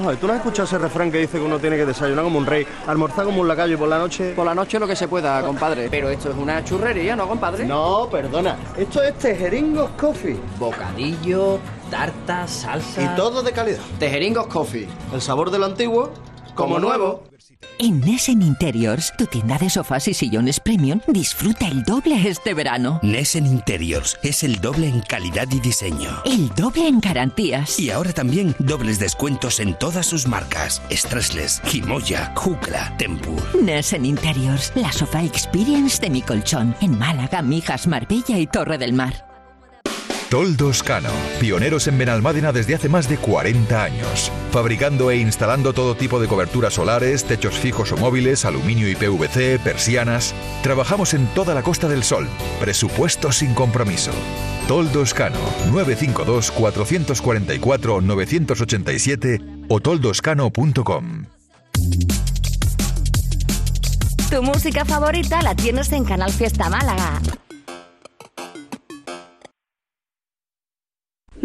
¿Tú no has escuchado ese refrán que dice que uno tiene que desayunar como un rey, almorzar como un lacayo y por la noche... Por la noche lo que se pueda, compadre. Pero esto es una churrería, ¿no, compadre? No, perdona. Esto es Tejeringos Coffee. Bocadillo, tarta, salsa... Y todo de calidad. Tejeringos Coffee. El sabor de lo antiguo, como nuevo. En Nessen Interiors, tu tienda de sofás y sillones premium, disfruta el doble este verano. Nessen Interiors es el doble en calidad y diseño. El doble en garantías. Y ahora también dobles descuentos en todas sus marcas. Stressless, Himoya, Jukla, Tempur. Nessen Interiors, la sofá experience de mi colchón. En Málaga, Mijas, Marbella y Torre del Mar. Toldos Cano, pioneros en Benalmádena desde hace más de 40 años, fabricando e instalando todo tipo de coberturas solares, techos fijos o móviles, aluminio y PVC, persianas. Trabajamos en toda la Costa del Sol. Presupuesto sin compromiso. Toldos Cano, 952 444 987 o toldoscano.com. Tu música favorita la tienes en Canal Fiesta Málaga.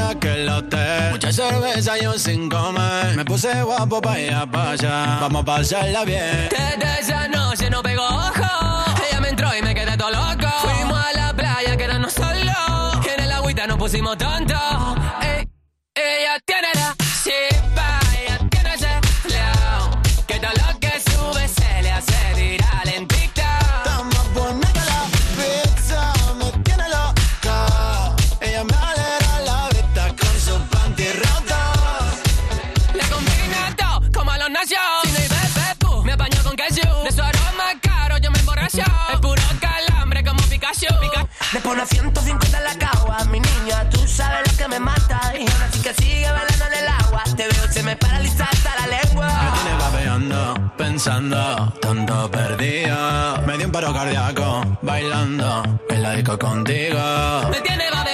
aquel hotel Mucha cerveza yo sin comer Me puse guapo pa' ir pa' allá Vamos a pasarla bien Desde esa noche no pegó ojo. Ella me entró y me quedé todo loco. Fuimos a la playa, quedarnos solos. En el agüita nos pusimos tontos. Ella tiene la pone a 150 en la cagua, mi niña, tú sabes lo que me mata. Y ahora sí que sigue bailando en el agua. Te veo, se me paraliza hasta la lengua. Me tiene babeando, pensando, tonto perdido. Me dio un paro cardíaco, bailando en la disco contigo. Me tiene babeando,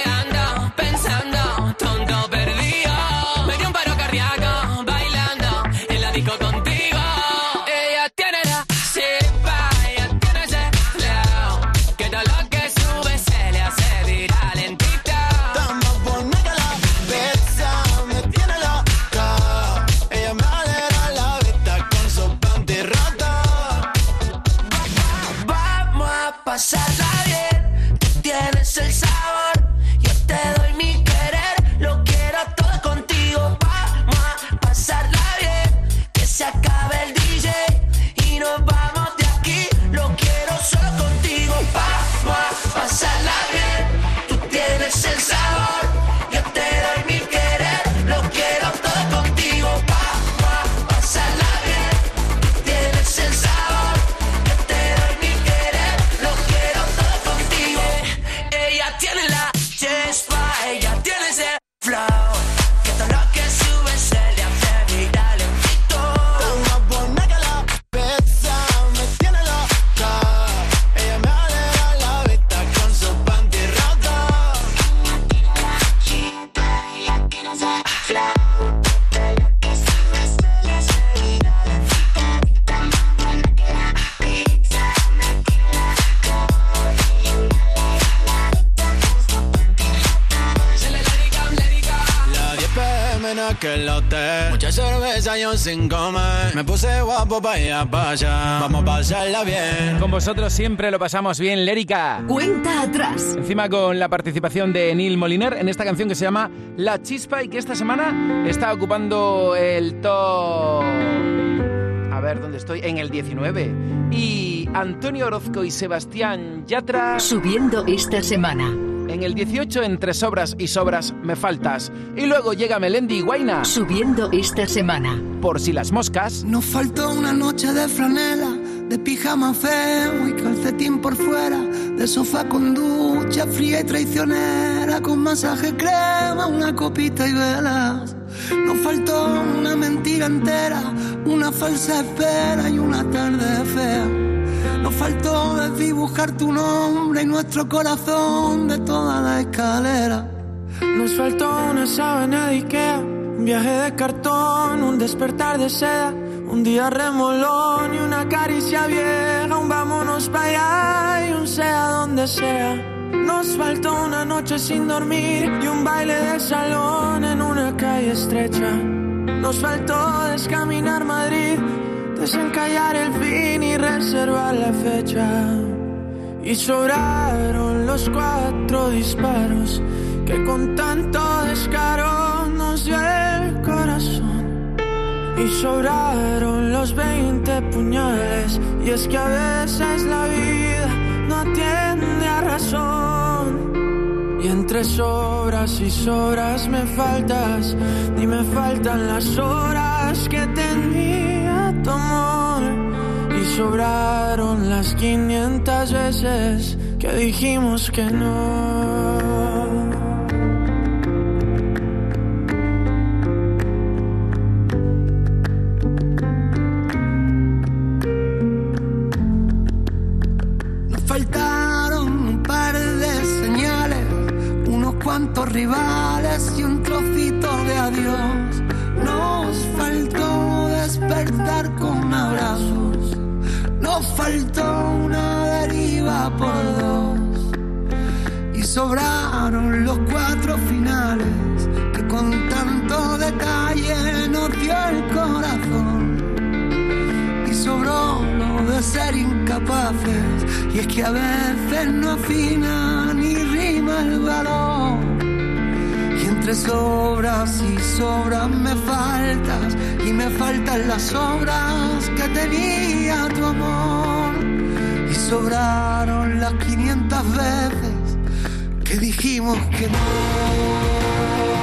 sin comer. Me puse guapo pa' ir pa' allá. Vamos a pasarla bien. Con vosotros siempre lo pasamos bien, Lérica. Cuenta atrás. Encima con la participación de Neil Moliner en esta canción que se llama La Chispa y que esta semana está ocupando el top... A ver, ¿dónde estoy? En el 19. Y Antonio Orozco y Sebastián Yatra... Subiendo esta semana. En el 18, entre sobras y sobras, me faltas. Y luego llega Melendi y Guaina. Subiendo esta semana. Por si las moscas. Nos faltó una noche de franela, de pijama feo y calcetín por fuera, de sofá con ducha fría y traicionera, con masaje crema, una copita y velas. Nos faltó una mentira entera, una falsa espera y una tarde fea. Nos faltó desdibujar tu nombre y nuestro corazón de toda la escalera. Nos faltó una sábana de Ikea, un viaje de cartón, un despertar de seda, un día remolón y una caricia vieja, un vámonos para allá y un sea donde sea. Nos faltó una noche sin dormir y un baile de salón en una calle estrecha. Nos faltó descaminar Madrid, desencallar el fin y reservar la fecha. Y sobraron los cuatro disparos que con tanto descaro nos dio el corazón. Y sobraron los 20 puñales. Y es que a veces la vida no atiende a razón. Y entre sobras y sobras me faltas. Ni me faltan las horas que tenía tu amor. Y sobraron las 500 veces que dijimos que no. Nos faltaron un par de señales, unos cuantos rivales faltó una deriva por dos. Y sobraron los cuatro finales que con tanto detalle nos dio el corazón y sobró lo de ser incapaces. Y es que a veces no afina ni rima el valor. Entre sobras y sobras me faltas, y me faltan las obras que tenía tu amor. Y sobraron las 500 veces que dijimos que no.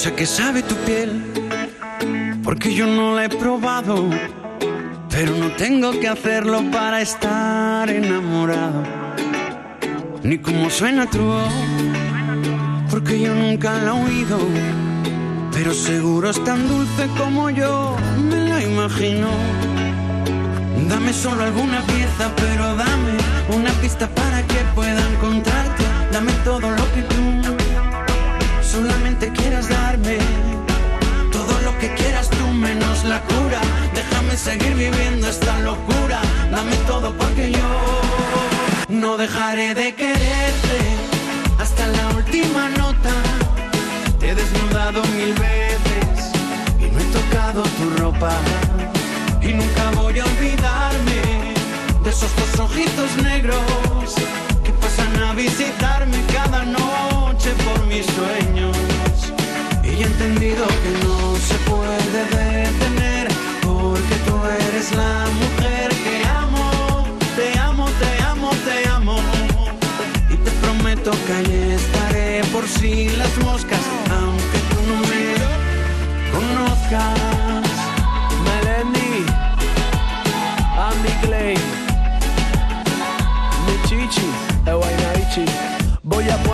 Sé qué sabe tu piel, porque yo no la he probado. Pero no tengo que hacerlo para estar enamorado. Ni cómo suena tu voz, porque yo nunca la he oído. Pero seguro es tan dulce como yo me la imagino. Dame solo alguna pieza, pero dame una pista para que pueda encontrarte. Dame todo lo Déjame seguir viviendo esta locura. Dame todo porque yo No dejaré de quererte hasta la última nota. Te he desnudado mil veces y no he tocado tu ropa. Y nunca voy a olvidarme de esos dos ojitos negros que pasan a visitarme cada noche por mis sueños. Y he entendido que no se puede tú eres la mujer que amo. Te amo, te amo, te amo. Y te prometo que ahí estaré por si las moscas, aunque tú no me.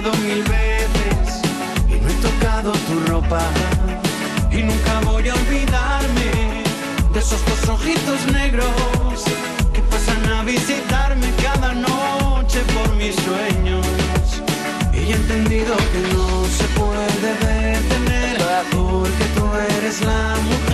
mil veces y no he tocado tu ropa. Y nunca voy a olvidarme de esos dos ojitos negros que pasan a visitarme cada noche por mis sueños. Y he entendido que no se puede detener porque tú eres la mujer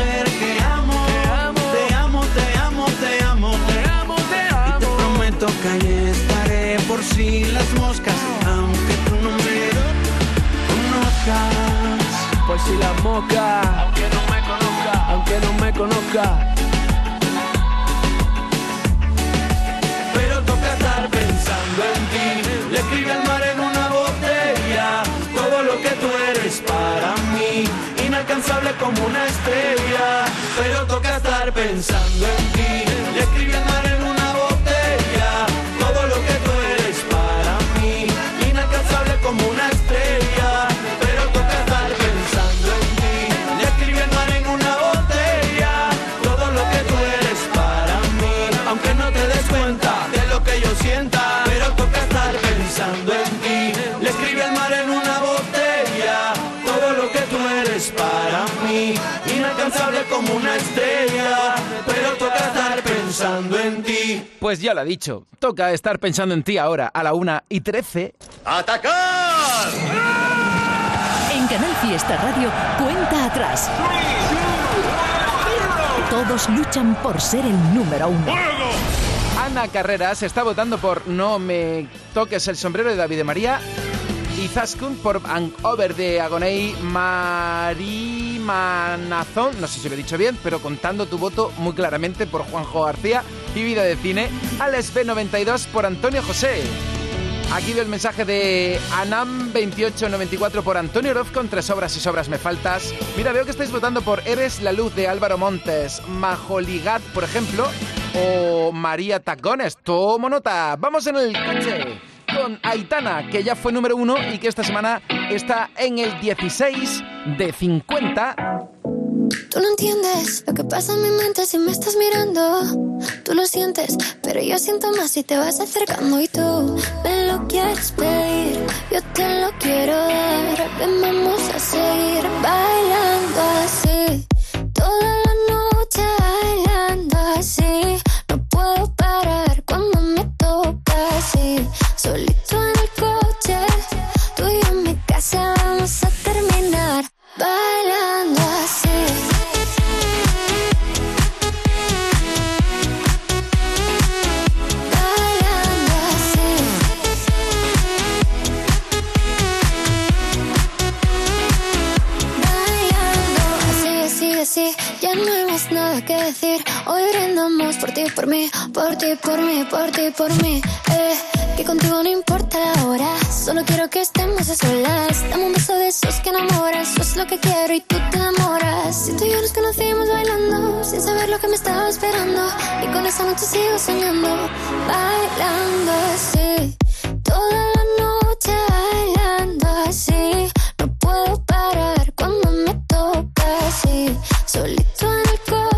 si la moca aunque no me conozca aunque no me conozca Pero toca estar pensando en ti. Le escribe al mar en una botella todo lo que tú eres para mí. Inalcanzable como una estrella. Pero toca estar pensando en ti. Le escribe al mar en Pues ya lo ha dicho. Toca estar pensando en ti ahora, a la 1 y 13. ¡Atacar! En Canal Fiesta Radio, cuenta atrás. Todos luchan por ser el número uno. Ana Carreras está votando por No me toques el sombrero de David de María. Y Zaskun por An Over de Agonei Marimanazón. No sé si lo he dicho bien, pero contando tu voto muy claramente por Juanjo García y Vida de Cine. Alex B92 por Antonio José. Aquí veo el mensaje de Anam2894 por Antonio Orozco, entre sobras y sobras me faltas. Mira, veo que estáis votando por Eres la luz de Álvaro Montes, Majoligat, por ejemplo, o María Tacones. Tomo nota. Vamos en el coche con Aitana, que ya fue número uno y que esta semana está en el 16 de 50. Tú no entiendes lo que pasa en mi mente si me estás mirando. Tú lo sientes, pero yo siento más si te vas acercando y tú me lo quieres pedir. Yo te lo quiero dar. Ven, vamos a seguir bailando así. Toda la noche bailando así. No puedo parar cuando me toca así. Solito en el coche, tú y en mi casa vamos a terminar. Bailando que decir. Hoy brindamos por ti, por mí, por ti, por mí, por ti, por mí. Eh, que contigo no importa la hora. Solo quiero que estemos a solas. Dame un beso de esos que enamoran. Eso es lo que quiero y tú te enamoras. Si tú y yo nos conocimos bailando, sin saber lo que me estaba esperando. Y con esa noche sigo soñando, bailando así. Toda la noche bailando así. No puedo parar cuando me toca así. Solito en el coche,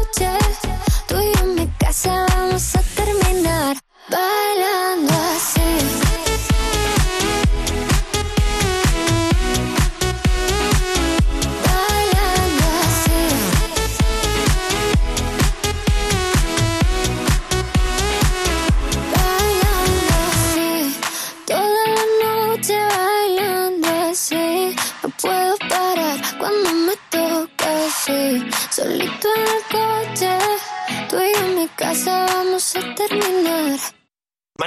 casa vamos a terminar. Bailando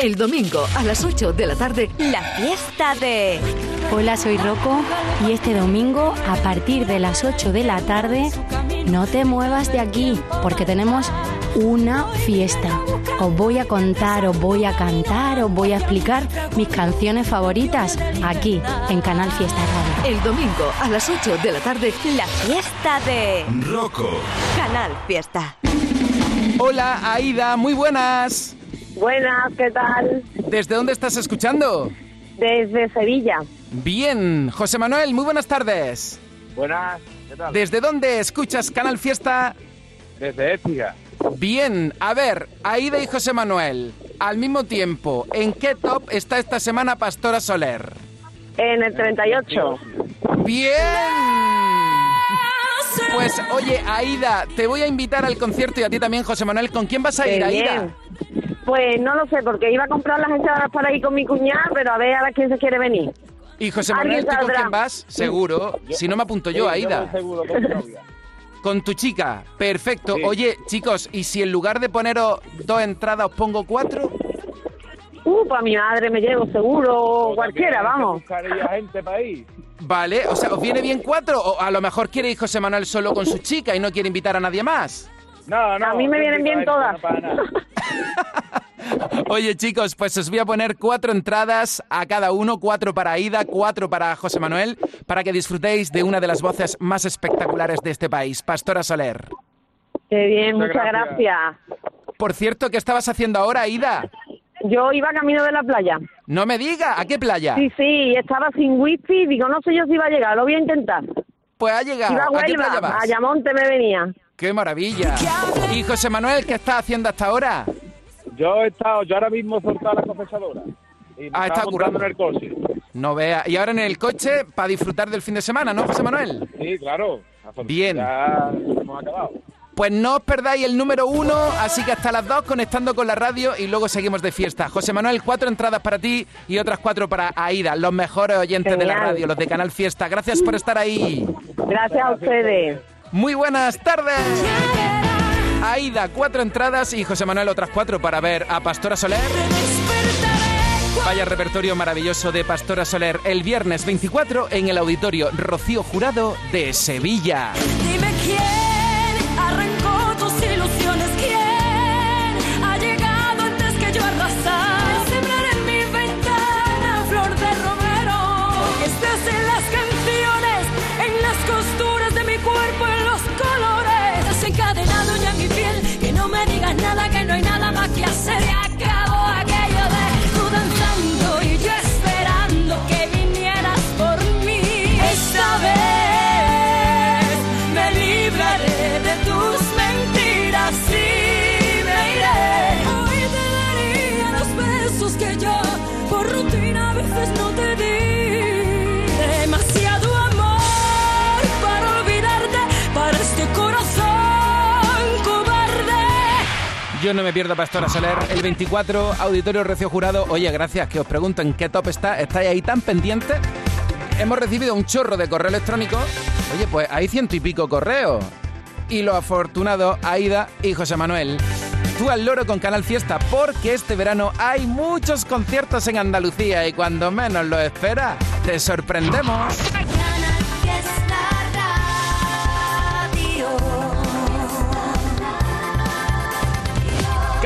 El domingo a las 8 de la tarde, La fiesta de... Hola, soy Rocco y este domingo a partir de las 8 de la tarde no te muevas de aquí porque tenemos una fiesta. Os voy a contar, os voy a cantar, os voy a explicar mis canciones favoritas aquí en Canal Fiesta Radio. el domingo a las 8 de la tarde, La fiesta de... Rocco. Canal Fiesta. Hola, Aida, muy buenas. Buenas, ¿qué tal? ¿Desde dónde estás escuchando? Desde Sevilla. Bien, José Manuel, muy buenas tardes. Buenas, ¿qué tal? ¿Desde dónde escuchas Canal Fiesta? Desde Écija. Bien, a ver, Aida y José Manuel, al mismo tiempo, ¿en qué top está esta semana Pastora Soler? En el 38. Bien. Pues oye, Aida, te voy a invitar al concierto y a ti también, José Manuel. ¿Con quién vas a ir, Aida? Pues no lo sé, porque iba a comprar las entradas para ir con mi cuñada, pero a ver a ver quién se quiere venir. Y José Manuel, ¿tú con quién vas? Seguro. Si no me apunto yo, Aida. Con tu chica. Perfecto. Oye, chicos, ¿y si en lugar de poneros dos entradas os pongo cuatro? Uh, para mi madre me llevo seguro, cualquiera, vamos. Buscaría gente para ir. Vale, o sea, ¿os viene bien cuatro? O a lo mejor quiere ir José Manuel solo con su chica y no quiere invitar a nadie más. No, no. A mí me vienen bien todas. Oye, chicos, pues os voy a poner cuatro entradas a cada uno, cuatro para Aida, cuatro para José Manuel, para que disfrutéis de una de las voces más espectaculares de este país, Pastora Soler. Qué bien, Muchas muchas gracias. gracias. Por cierto, ¿qué estabas haciendo ahora, Aida? Yo iba camino de la playa. No me diga, ¿a qué playa? Sí, sí, estaba sin whisky, digo, no sé yo si iba a llegar, lo voy a intentar. Pues ha llegado. Iba a ¿A qué playa Huelva, vas? a Ayamonte me venía. ¡Qué maravilla! ¿Y José Manuel qué estás haciendo hasta ahora? Yo he estado, yo ahora mismo he soltado la confesadora. Y me Ah, está currando. en el coche. No vea. Y ahora en el coche para disfrutar del fin de semana, ¿no, José Manuel? Sí, claro. Bien. Ya hemos acabado. Pues no os perdáis el número uno, así que hasta las dos conectando con la radio y luego seguimos de fiesta. José Manuel, cuatro entradas para ti y otras cuatro para Aida, los mejores oyentes de la radio, los de Canal Fiesta. Gracias por estar ahí. Gracias a ustedes. Muy buenas tardes. Aida, cuatro entradas y José Manuel otras cuatro para ver a Pastora Soler. Vaya repertorio maravilloso de Pastora Soler el viernes 24 en el auditorio Rocío Jurado de Sevilla. Dime quién No me pierdo Pastora Soler el 24, Auditorio Recio Jurado. Oye, gracias, que os pregunto en qué top está. ¿Estáis ahí tan pendientes? Hemos recibido un chorro de correo electrónico. Oye, pues hay ciento y pico correos. Y los afortunados, Aida y José Manuel. tú al loro con Canal Fiesta porque este verano hay muchos conciertos en Andalucía y cuando menos lo esperas, te sorprendemos.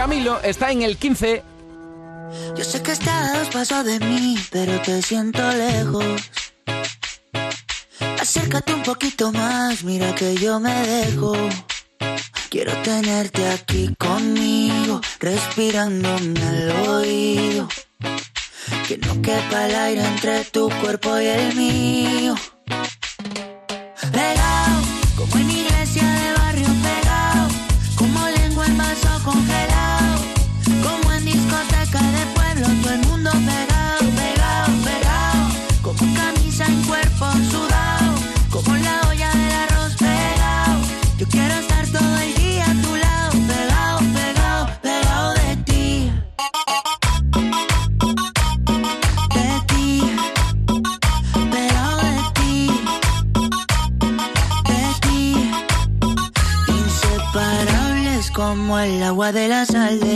Camilo está en el 15. Yo sé que estás pasos de mí, pero te siento lejos. Acércate un poquito más, mira que yo me dejo. Quiero tenerte aquí conmigo, respirándome al oído. Que no quepa el aire entre tu cuerpo y el mío. Pegado, como en agua de la sal del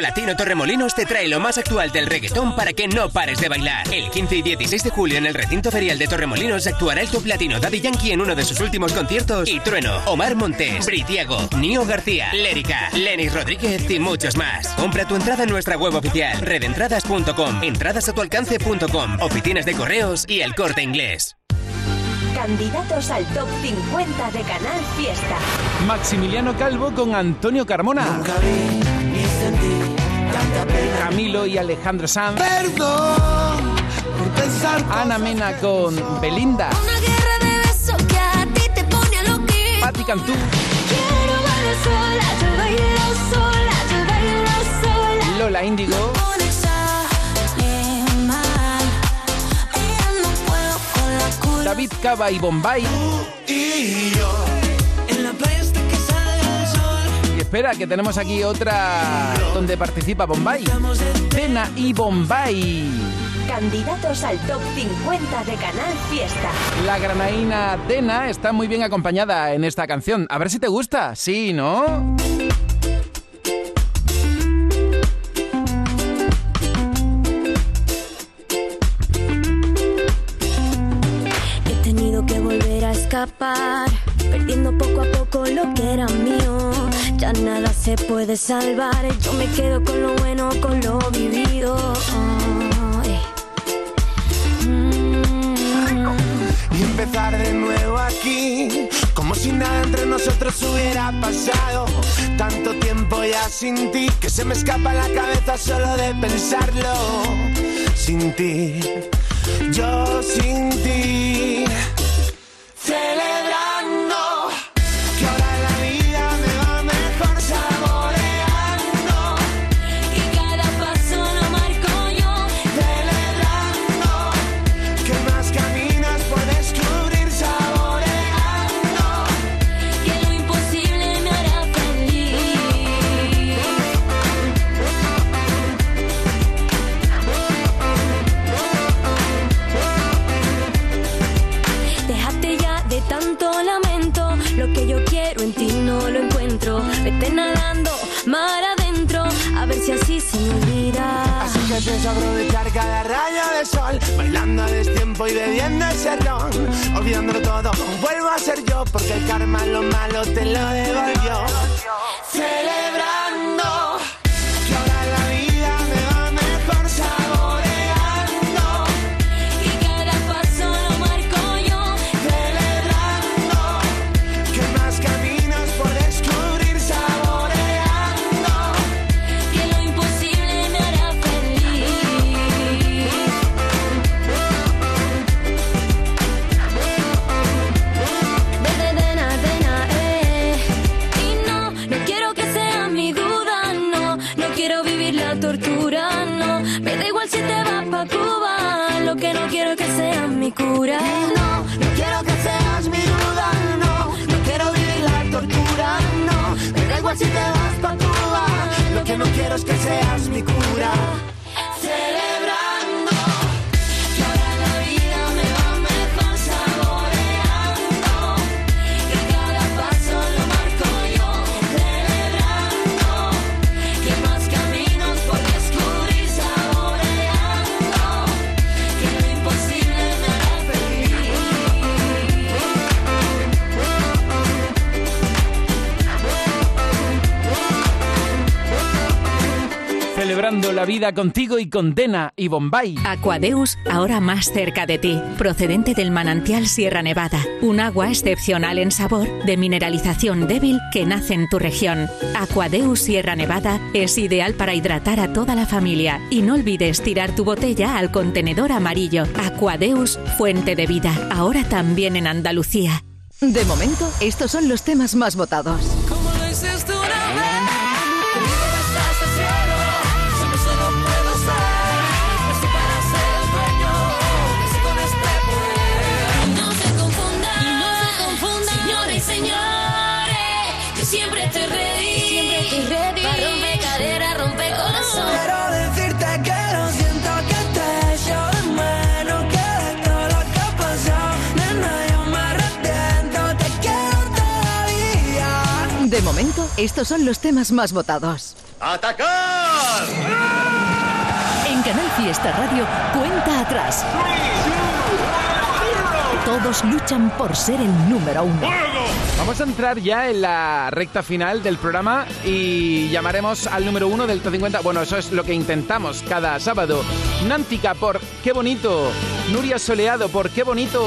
Latino Torremolinos te trae lo más actual del reggaetón para que no pares de bailar. El 15 y 16 de julio en el recinto ferial de Torremolinos actuará el top latino Daddy Yankee en uno de sus últimos conciertos y Trueno, Omar Montes, Britiago, Nio García, Lérica, Lenis Rodríguez y muchos más. Compra tu entrada en nuestra web oficial redentradas.com, entradasatualcance.com, oficinas de correos y el corte inglés. Candidatos al top 50 de Canal Fiesta. Maximiliano Calvo con Antonio Carmona. Camilo y Alejandro Sanz. Perdón por pensar Ana Mena con Belinda. Una guerra de besos que a ti te pone a lo que Patti Cantú. quiero bailar sola, yo bailo sola, yo bailo sola. Lola Índigo. No. David Cava y Bombay. y yo espera, que tenemos aquí otra donde participa Bombay. Cena y Bombay. Candidatos al top 50 de Canal Fiesta. La granaína Dena está muy bien acompañada en esta canción. A ver si te gusta. Sí, ¿no? He tenido que volver a escapar, perdiendo poco a poco lo que era mío. Ya nada se puede salvar, yo me quedo con lo bueno, con lo vivido. Ay. Y empezar de nuevo aquí, como si nada entre nosotros hubiera pasado. Tanto tiempo ya sin ti, que se me escapa la cabeza solo de pensarlo. Sin ti, yo sin ti. Pienso aprovechar cada rayo de sol Bailando a destiempo y bebiendo ese ron Olvidándolo todo, vuelvo a ser yo Porque el karma lo malo te lo devolvió sea mi cura. No, no quiero que seas mi duda, no. No quiero vivir la tortura, no. Me da igual si te vas pa' Cuba. Lo que no quiero es que seas mi cura. Vida contigo y con Dena y Bombay. Aquadeus, ahora más cerca de ti, procedente del manantial Sierra Nevada, un agua excepcional en sabor, de mineralización débil que nace en tu región. Aquadeus Sierra Nevada es ideal para hidratar a toda la familia y no olvides tirar tu botella al contenedor amarillo. Aquadeus, fuente de vida, ahora también en Andalucía. De momento, estos son los temas más votados. Momento, estos son los temas más votados. ¡Atacar! En Canal Fiesta Radio, cuenta atrás. Todos luchan por ser el número uno. Vamos a entrar ya en la recta final del programa y llamaremos al número uno del Top 50. Bueno, eso es lo que intentamos cada sábado. Nántica por Qué bonito. Nuria Soleado por Qué bonito.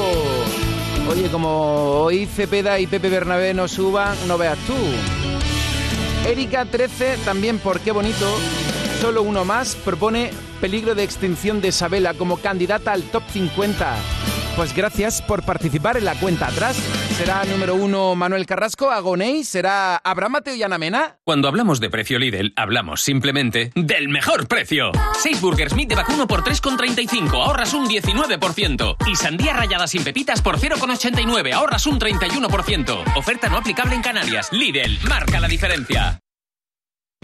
Oye, como hoy Cepeda y Pepe Bernabé no suban, no veas tú. Erika 13 también por Qué bonito. Solo uno más propone peligro de extinción de Isabela como candidata al Top 50. Pues gracias por participar en la cuenta atrás. ¿Será número uno Manuel Carrasco, Agoney? ¿Será Abraham Mateo y Ana Mena? Cuando hablamos de precio Lidl, hablamos simplemente del mejor precio. 6 Burgers Meat de vacuno por 3,35, ahorras un 19%. Y sandía rallada sin pepitas por 0,89, ahorras un 31%. Oferta no aplicable en Canarias. Lidl, marca la diferencia.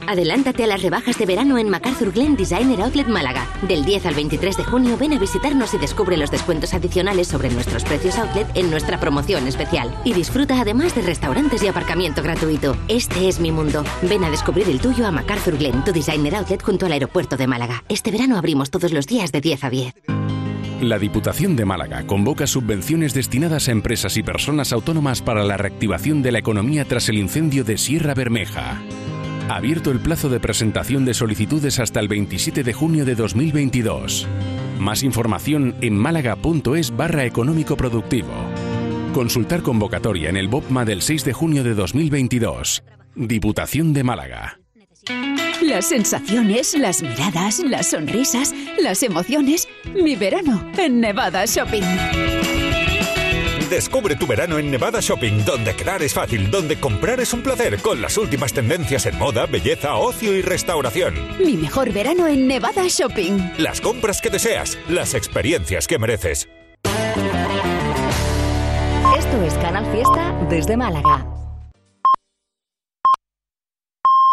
Adelántate a las rebajas de verano en MacArthur Glen Designer Outlet Málaga. Del 10 al 23 de junio ven a visitarnos y descubre los descuentos adicionales sobre nuestros precios outlet en nuestra promoción especial. Y disfruta además de restaurantes y aparcamiento gratuito. Este es mi mundo. Ven a descubrir el tuyo a MacArthur Glen, tu Designer Outlet junto al aeropuerto de Málaga. Este verano abrimos todos los días de 10 a 10. La Diputación de Málaga convoca subvenciones destinadas a empresas y personas autónomas para la reactivación de la economía tras el incendio de Sierra Bermeja. Abierto el plazo de presentación de solicitudes hasta el 27 de junio de 2022. Más información en málaga.es barra económico productivo. Consultar convocatoria en el BOPMA del 6 de junio de 2022. Diputación de Málaga. Las sensaciones, las miradas, las sonrisas, las emociones. Mi verano en Nevada Shopping. Descubre tu verano en Nevada Shopping, donde quedar es fácil, donde comprar es un placer, con las últimas tendencias en moda, belleza, ocio y restauración. Mi mejor verano en Nevada Shopping. Las compras que deseas, las experiencias que mereces. Esto es Canal Fiesta desde Málaga.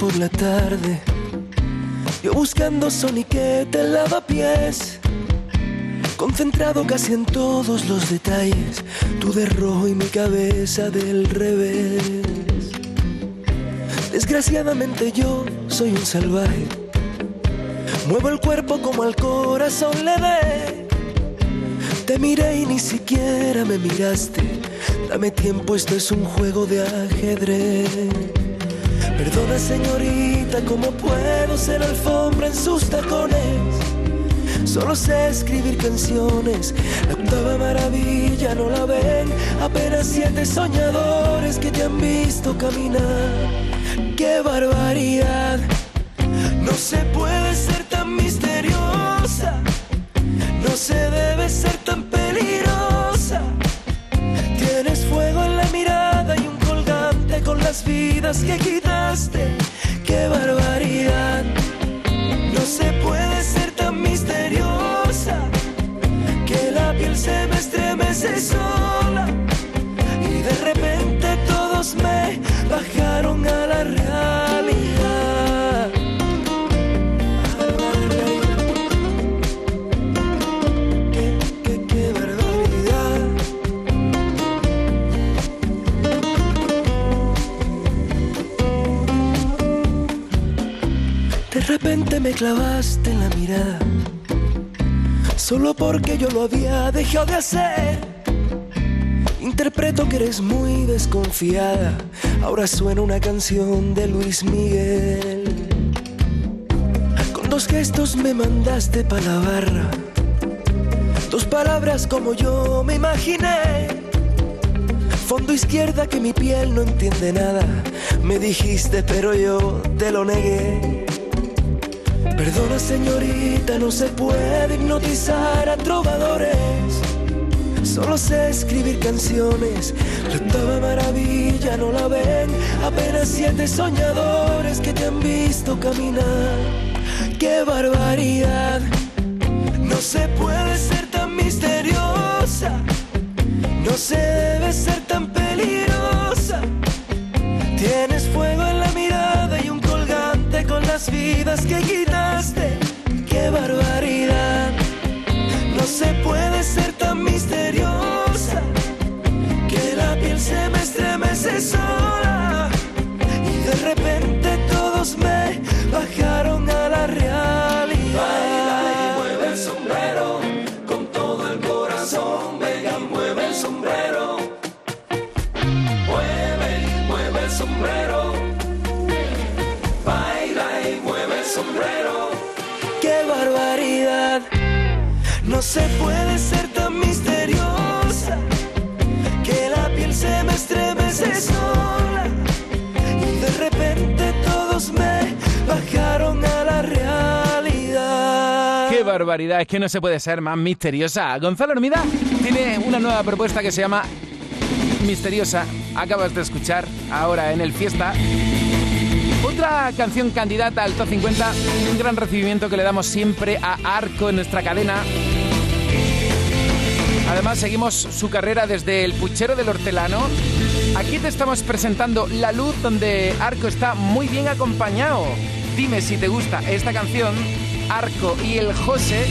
Por la tarde. Yo buscando soniquete en lavapiés. Concentrado casi en todos los detalles. Tú de rojo y mi cabeza del revés. Desgraciadamente yo soy un salvaje. Muevo el cuerpo como al corazón le dé. Te miré y ni siquiera me miraste. Dame tiempo, esto es un juego de ajedrez. Perdona señorita, ¿cómo puedo ser alfombra en sus tacones? Solo sé escribir canciones, la octava maravilla no la ven, apenas siete soñadores que te han visto caminar. ¡Qué barbaridad! No se puede ser tan misteriosa, no se debe las vidas que quitaste. ¡Qué barbaridad! No se puede ser tan misteriosa que la piel se me estremece sola me clavaste en la mirada, solo porque yo lo había dejado de hacer. Interpreto que eres muy desconfiada, ahora suena una canción de Luis Miguel. Con dos gestos me mandaste para la barra, dos palabras como yo me imaginé. Fondo izquierda que mi piel no entiende nada, me dijiste pero yo te lo negué. Perdona señorita, no se puede hipnotizar a trovadores. Solo sé escribir canciones, la octava maravilla no la ven. Apenas siete soñadores que te han visto caminar. ¡Qué barbaridad! No se puede ser tan misteriosa, no se debe ser tan peligrosa. Tienes fuego en la mirada y un colgante con las vidas que No se puede ser tan misteriosa que la piel se me estremece sola y de repente todos me bajaron a la realidad. ¡Qué barbaridad! Es que no se puede ser más misteriosa. Gonzalo Hermida tiene una nueva propuesta que se llama Misteriosa. Acabas de escuchar ahora en el Fiesta. Otra canción candidata al Top 50, un gran recibimiento que le damos siempre a Arco en nuestra cadena. Además, seguimos su carrera desde el puchero del hortelano. Aquí te estamos presentando La Luz, donde Arco está muy bien acompañado. Dime si te gusta esta canción, Arco y el José,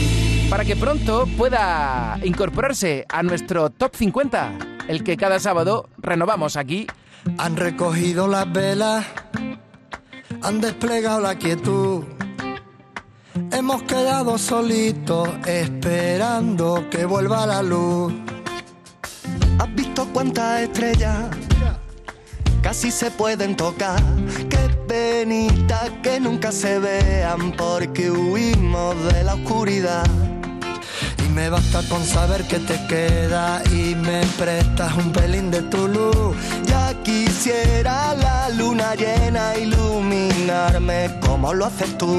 para que pronto pueda incorporarse a nuestro Top 50, el que cada sábado renovamos aquí. Han recogido las velas, han desplegado la quietud. Hemos quedado solitos esperando que vuelva la luz. ¿Has visto cuántas estrellas casi se pueden tocar? Qué penita que que nunca se vean porque huimos de la oscuridad. Y me basta con saber que te queda y me prestas un pelín de tu luz. Ya quisiera la luna llena iluminarme como lo haces tú.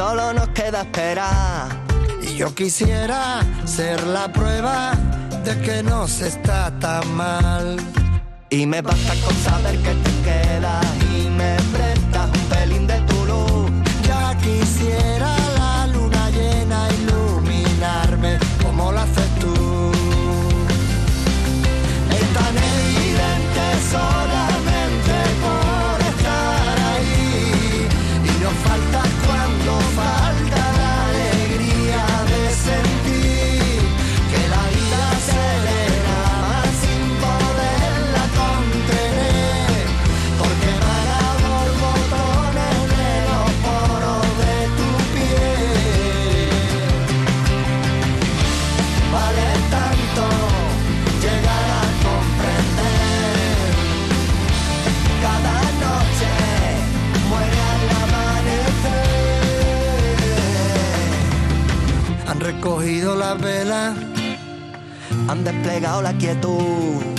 solo nos queda esperar y yo quisiera ser la prueba de que no se está tan mal y me basta con saber que te quedas y me prestas un pelín de tu luz. Ya quisiera han desplegado la quietud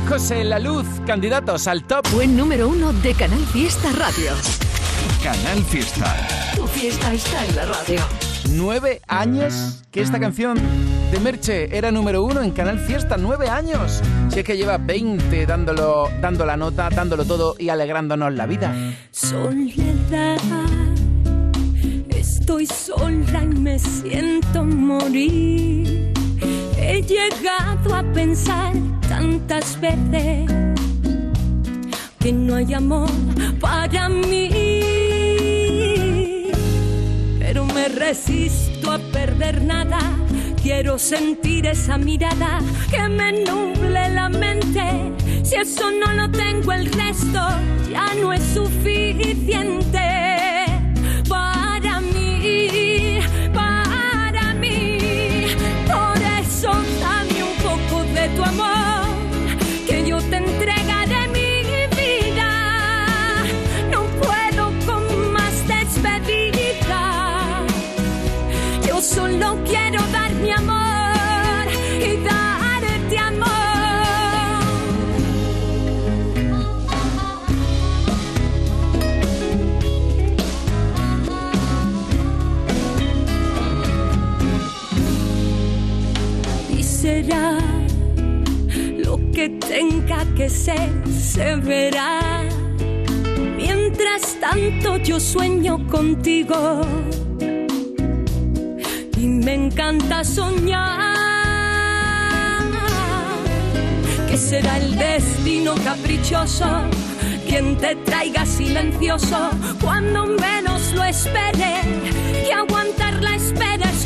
José La Luz, candidatos al top. Buen número uno de Canal Fiesta Radio. Canal Fiesta. Tu fiesta está en la radio. Nueve años que esta canción de Merche era número uno en Canal Fiesta. Nueve años. Si es que lleva 20 dándolo, dando la nota, dándolo todo y alegrándonos la vida. Soledad, estoy sola y me siento morir. He llegado a pensar tantas veces que no hay amor para mí. Pero me resisto a perder nada. Quiero sentir esa mirada que me nuble la mente. Si eso no lo tengo, el resto ya no es suficiente. Para mí, para mí. Por eso dame un poco de tu amor, Solo quiero dar mi amor y darte amor. Y será lo que tenga que ser, se verá. Mientras tanto yo sueño contigo y me encanta soñar. Que será el destino caprichoso quien te traiga silencioso cuando menos lo espere y aguantar la espera es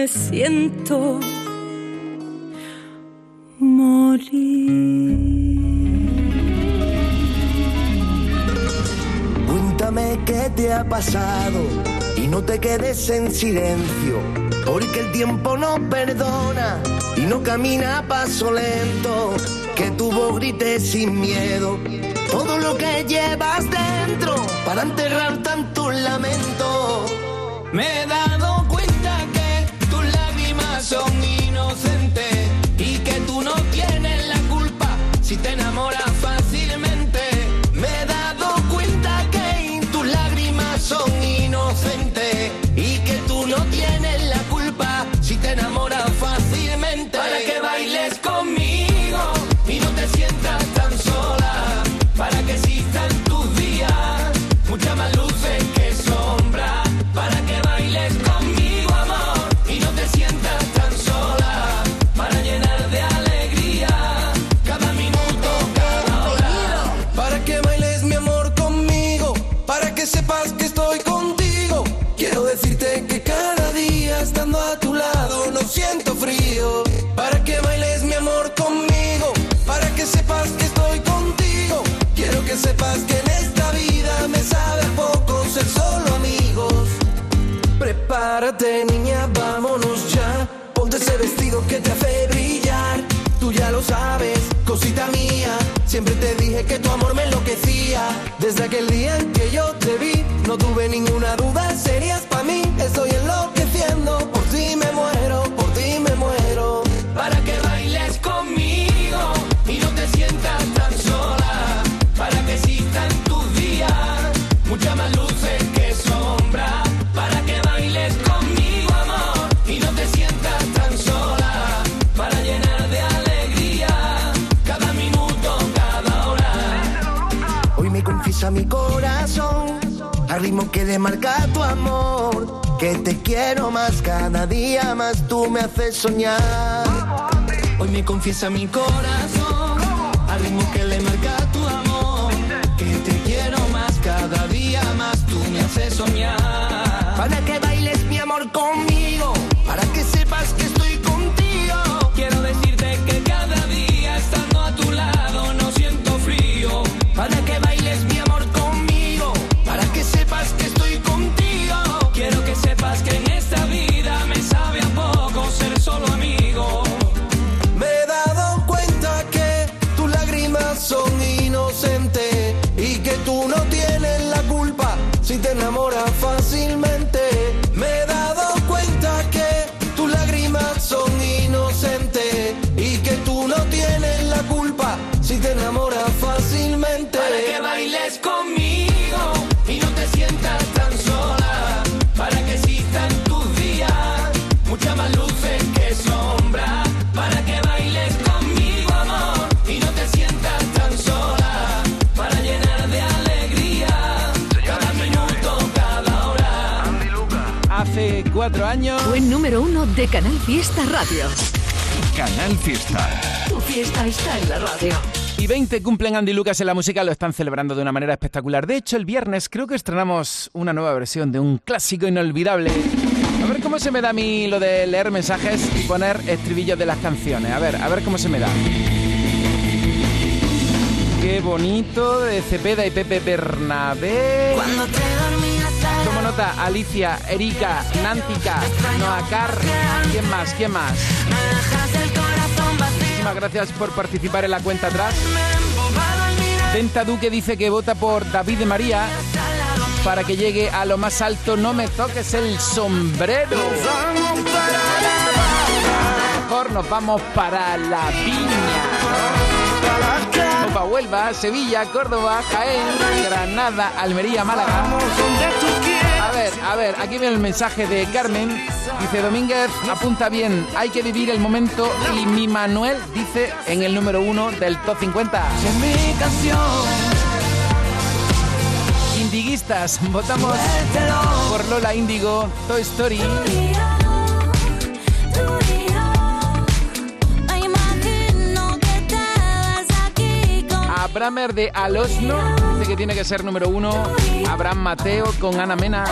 me siento Cuéntame qué te ha pasado y no te quedes en silencio, porque el tiempo no perdona y no camina a paso lento. Que tu voz grite sin miedo todo lo que llevas dentro para enterrar tanto lamento. Me he dado Desde aquel día en que Confiesa mi corazón, al ritmo que le marca tu amor. Que te quiero más, cada día más tú me haces soñar. Hoy me confiesa mi corazón, al ritmo que le marca tu amor. Que te quiero más, cada día más tú me haces soñar. 24 años. Fue número uno de Canal Fiesta Radio. Canal Fiesta. Tu fiesta está en la radio. Y 20 cumplen Andy Lucas en la música, lo están celebrando de una manera espectacular. De hecho, el viernes creo que estrenamos una nueva versión de un clásico inolvidable. A ver cómo se me da a mí lo de leer mensajes y poner estribillos de las canciones. A ver, a ver cómo se me da. Qué bonito de Cepeda y Pepe Bernabé. Cuando te dormí Alicia, Erika, Nántica, Noacar. ¿Quién más? ¿Quién más? Muchísimas gracias por participar en la cuenta atrás. Venta Duque dice que vota por David de María para que llegue a lo más alto. No me toques el sombrero. Mejor nos vamos para la viña. O para Huelva, Sevilla, Córdoba, Jaén, Granada, Almería, Málaga a ver, aquí viene el mensaje de Carmen. Dice Domínguez, apunta bien, hay que vivir el momento. Y mi Manuel dice en el número uno del top 50. Indiguistas, votamos por Lola Índigo, Toy Story. A Bramer de Alosno que tiene que ser número uno Abraham Mateo con Ana Mena.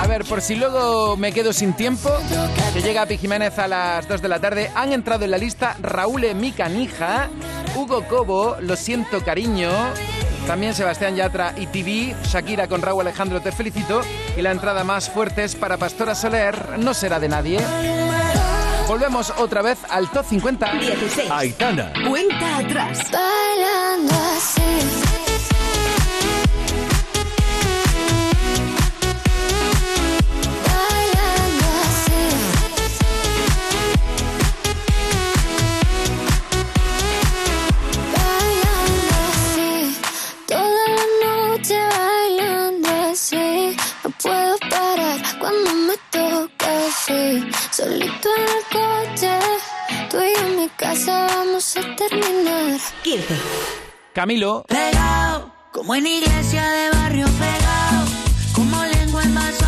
a ver por si luego me quedo sin tiempo, que llega Pi Jiménez a las 2 de la tarde, han entrado en la lista Raúl Micanija, Hugo Cobo, Lo siento cariño, también Sebastián Yatra y TV, Shakira con Raúl Alejandro Te Felicito y la entrada más fuerte es para Pastora Soler, No será de nadie. Volvemos otra vez al top 50. 16. Aitana. Cuenta atrás. casa vamos a terminar. 15. Camilo. Pegado, como en iglesia de barrio pegado, como lengua en vaso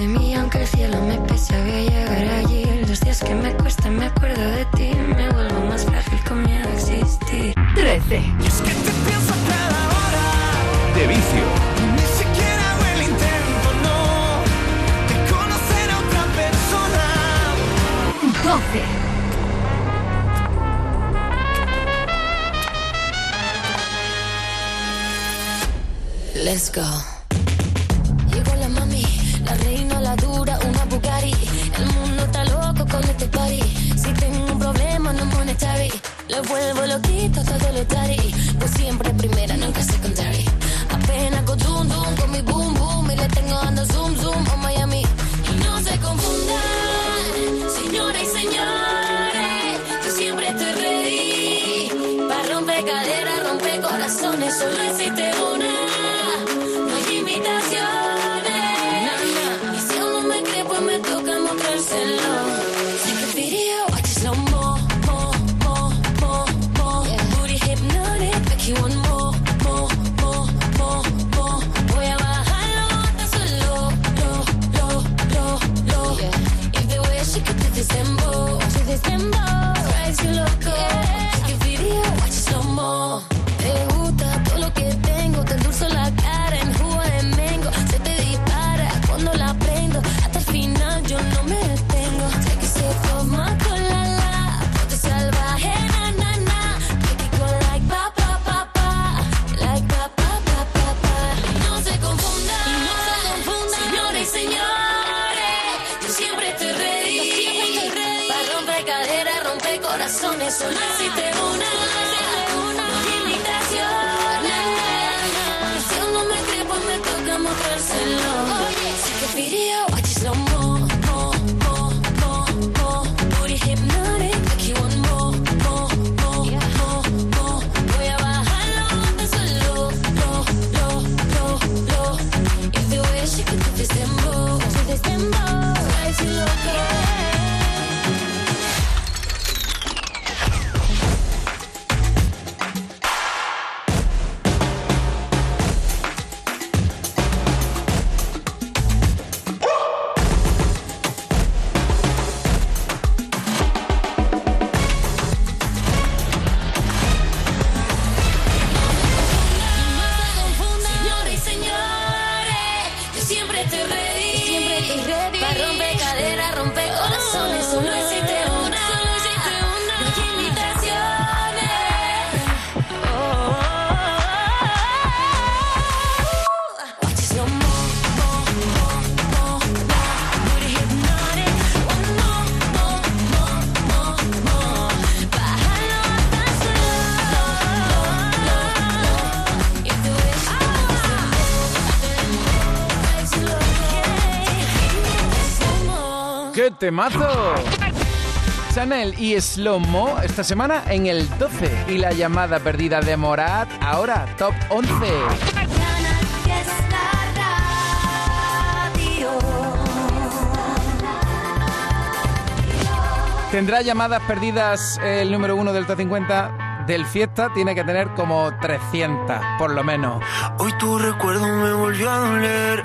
de mí, aunque el cielo me pese, voy a llegar allí. Los días que me cuesta me acuerdo de ti, me vuelvo más frágil con miedo a existir. 13. Y es que te pienso cada hora. De vicio. Ni siquiera hago el intento, no, de conocer a otra persona. 12. Let's go. Me vuelvo loquito todo lo tarde. Pues siempre primera, nunca secondary. Apenas con dum dum temazo! Chanel y Slow Mo esta semana en el 12 y la llamada perdida de Morat ahora top 11. Fiesta Radio. Tendrá llamadas perdidas el número uno del top 50 del fiesta, tiene que tener como 300 por lo menos. Hoy tu recuerdo me volvió a doler.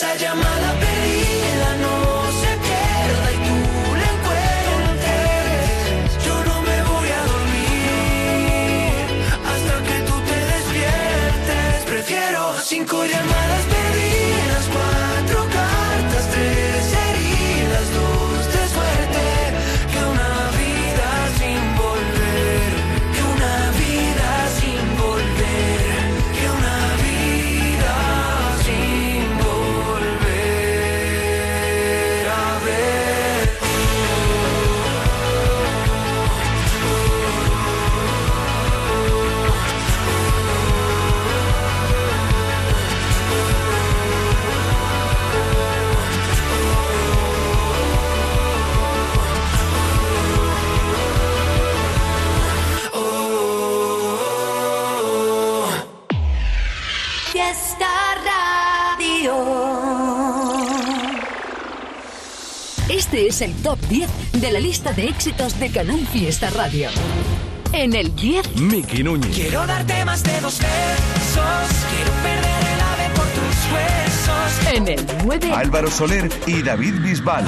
esa llamada perdida Este es el top 10 de la lista de éxitos de Canal Fiesta Radio. En el 10, Miki Núñez. Quiero darte más de dos besos. Quiero perder el ave por tus huesos. en el 9, Álvaro Soler y David Bisbal.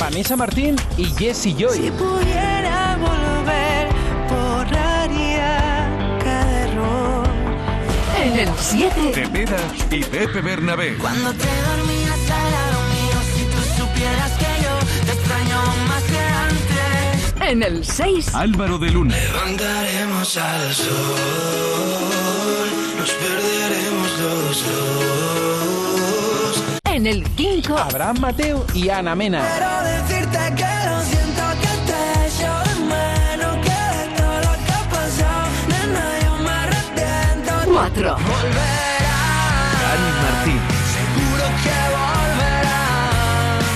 Vanessa Martín y Jesse Joy. pudiera en el 7, Cepeda y Pepe Bernabé. Cuando te dormías al lado mío, si tú supieras que yo te extraño más que antes. en el 6, Álvaro de Luna. Andaremos al sol, nos perderemos los dos. en el 5, Abraham Mateo y Ana Mena. Quiero decirte que lo 4, Volverá, Dani Martín. seguro que volverá.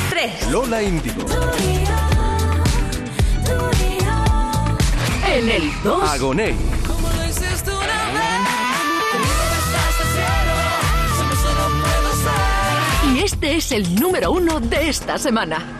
3. Lola Índigo. en el 2, Agoné. Como lo hiciste una vez. Y este es el número uno de esta semana.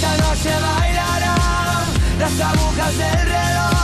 Esta noche bailarán las agujas del reloj.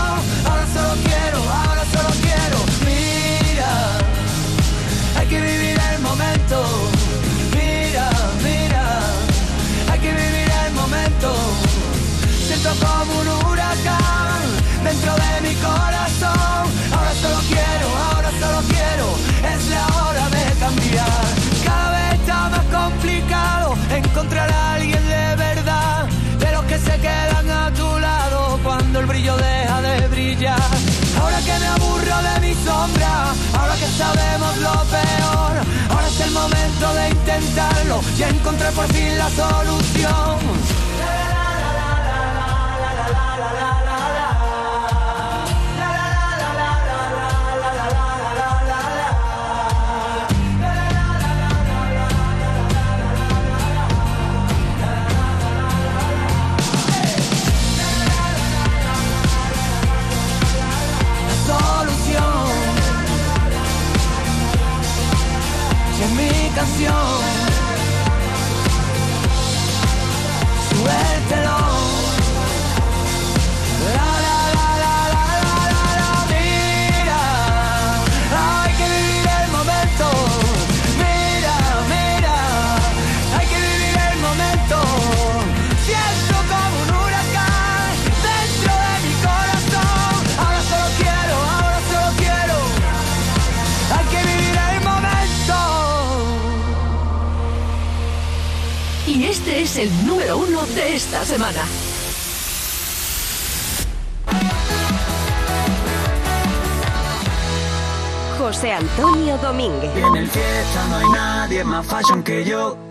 Solución. Número uno de esta semana. José Antonio Domínguez. En el fiesta no hay nadie más fashion que yo.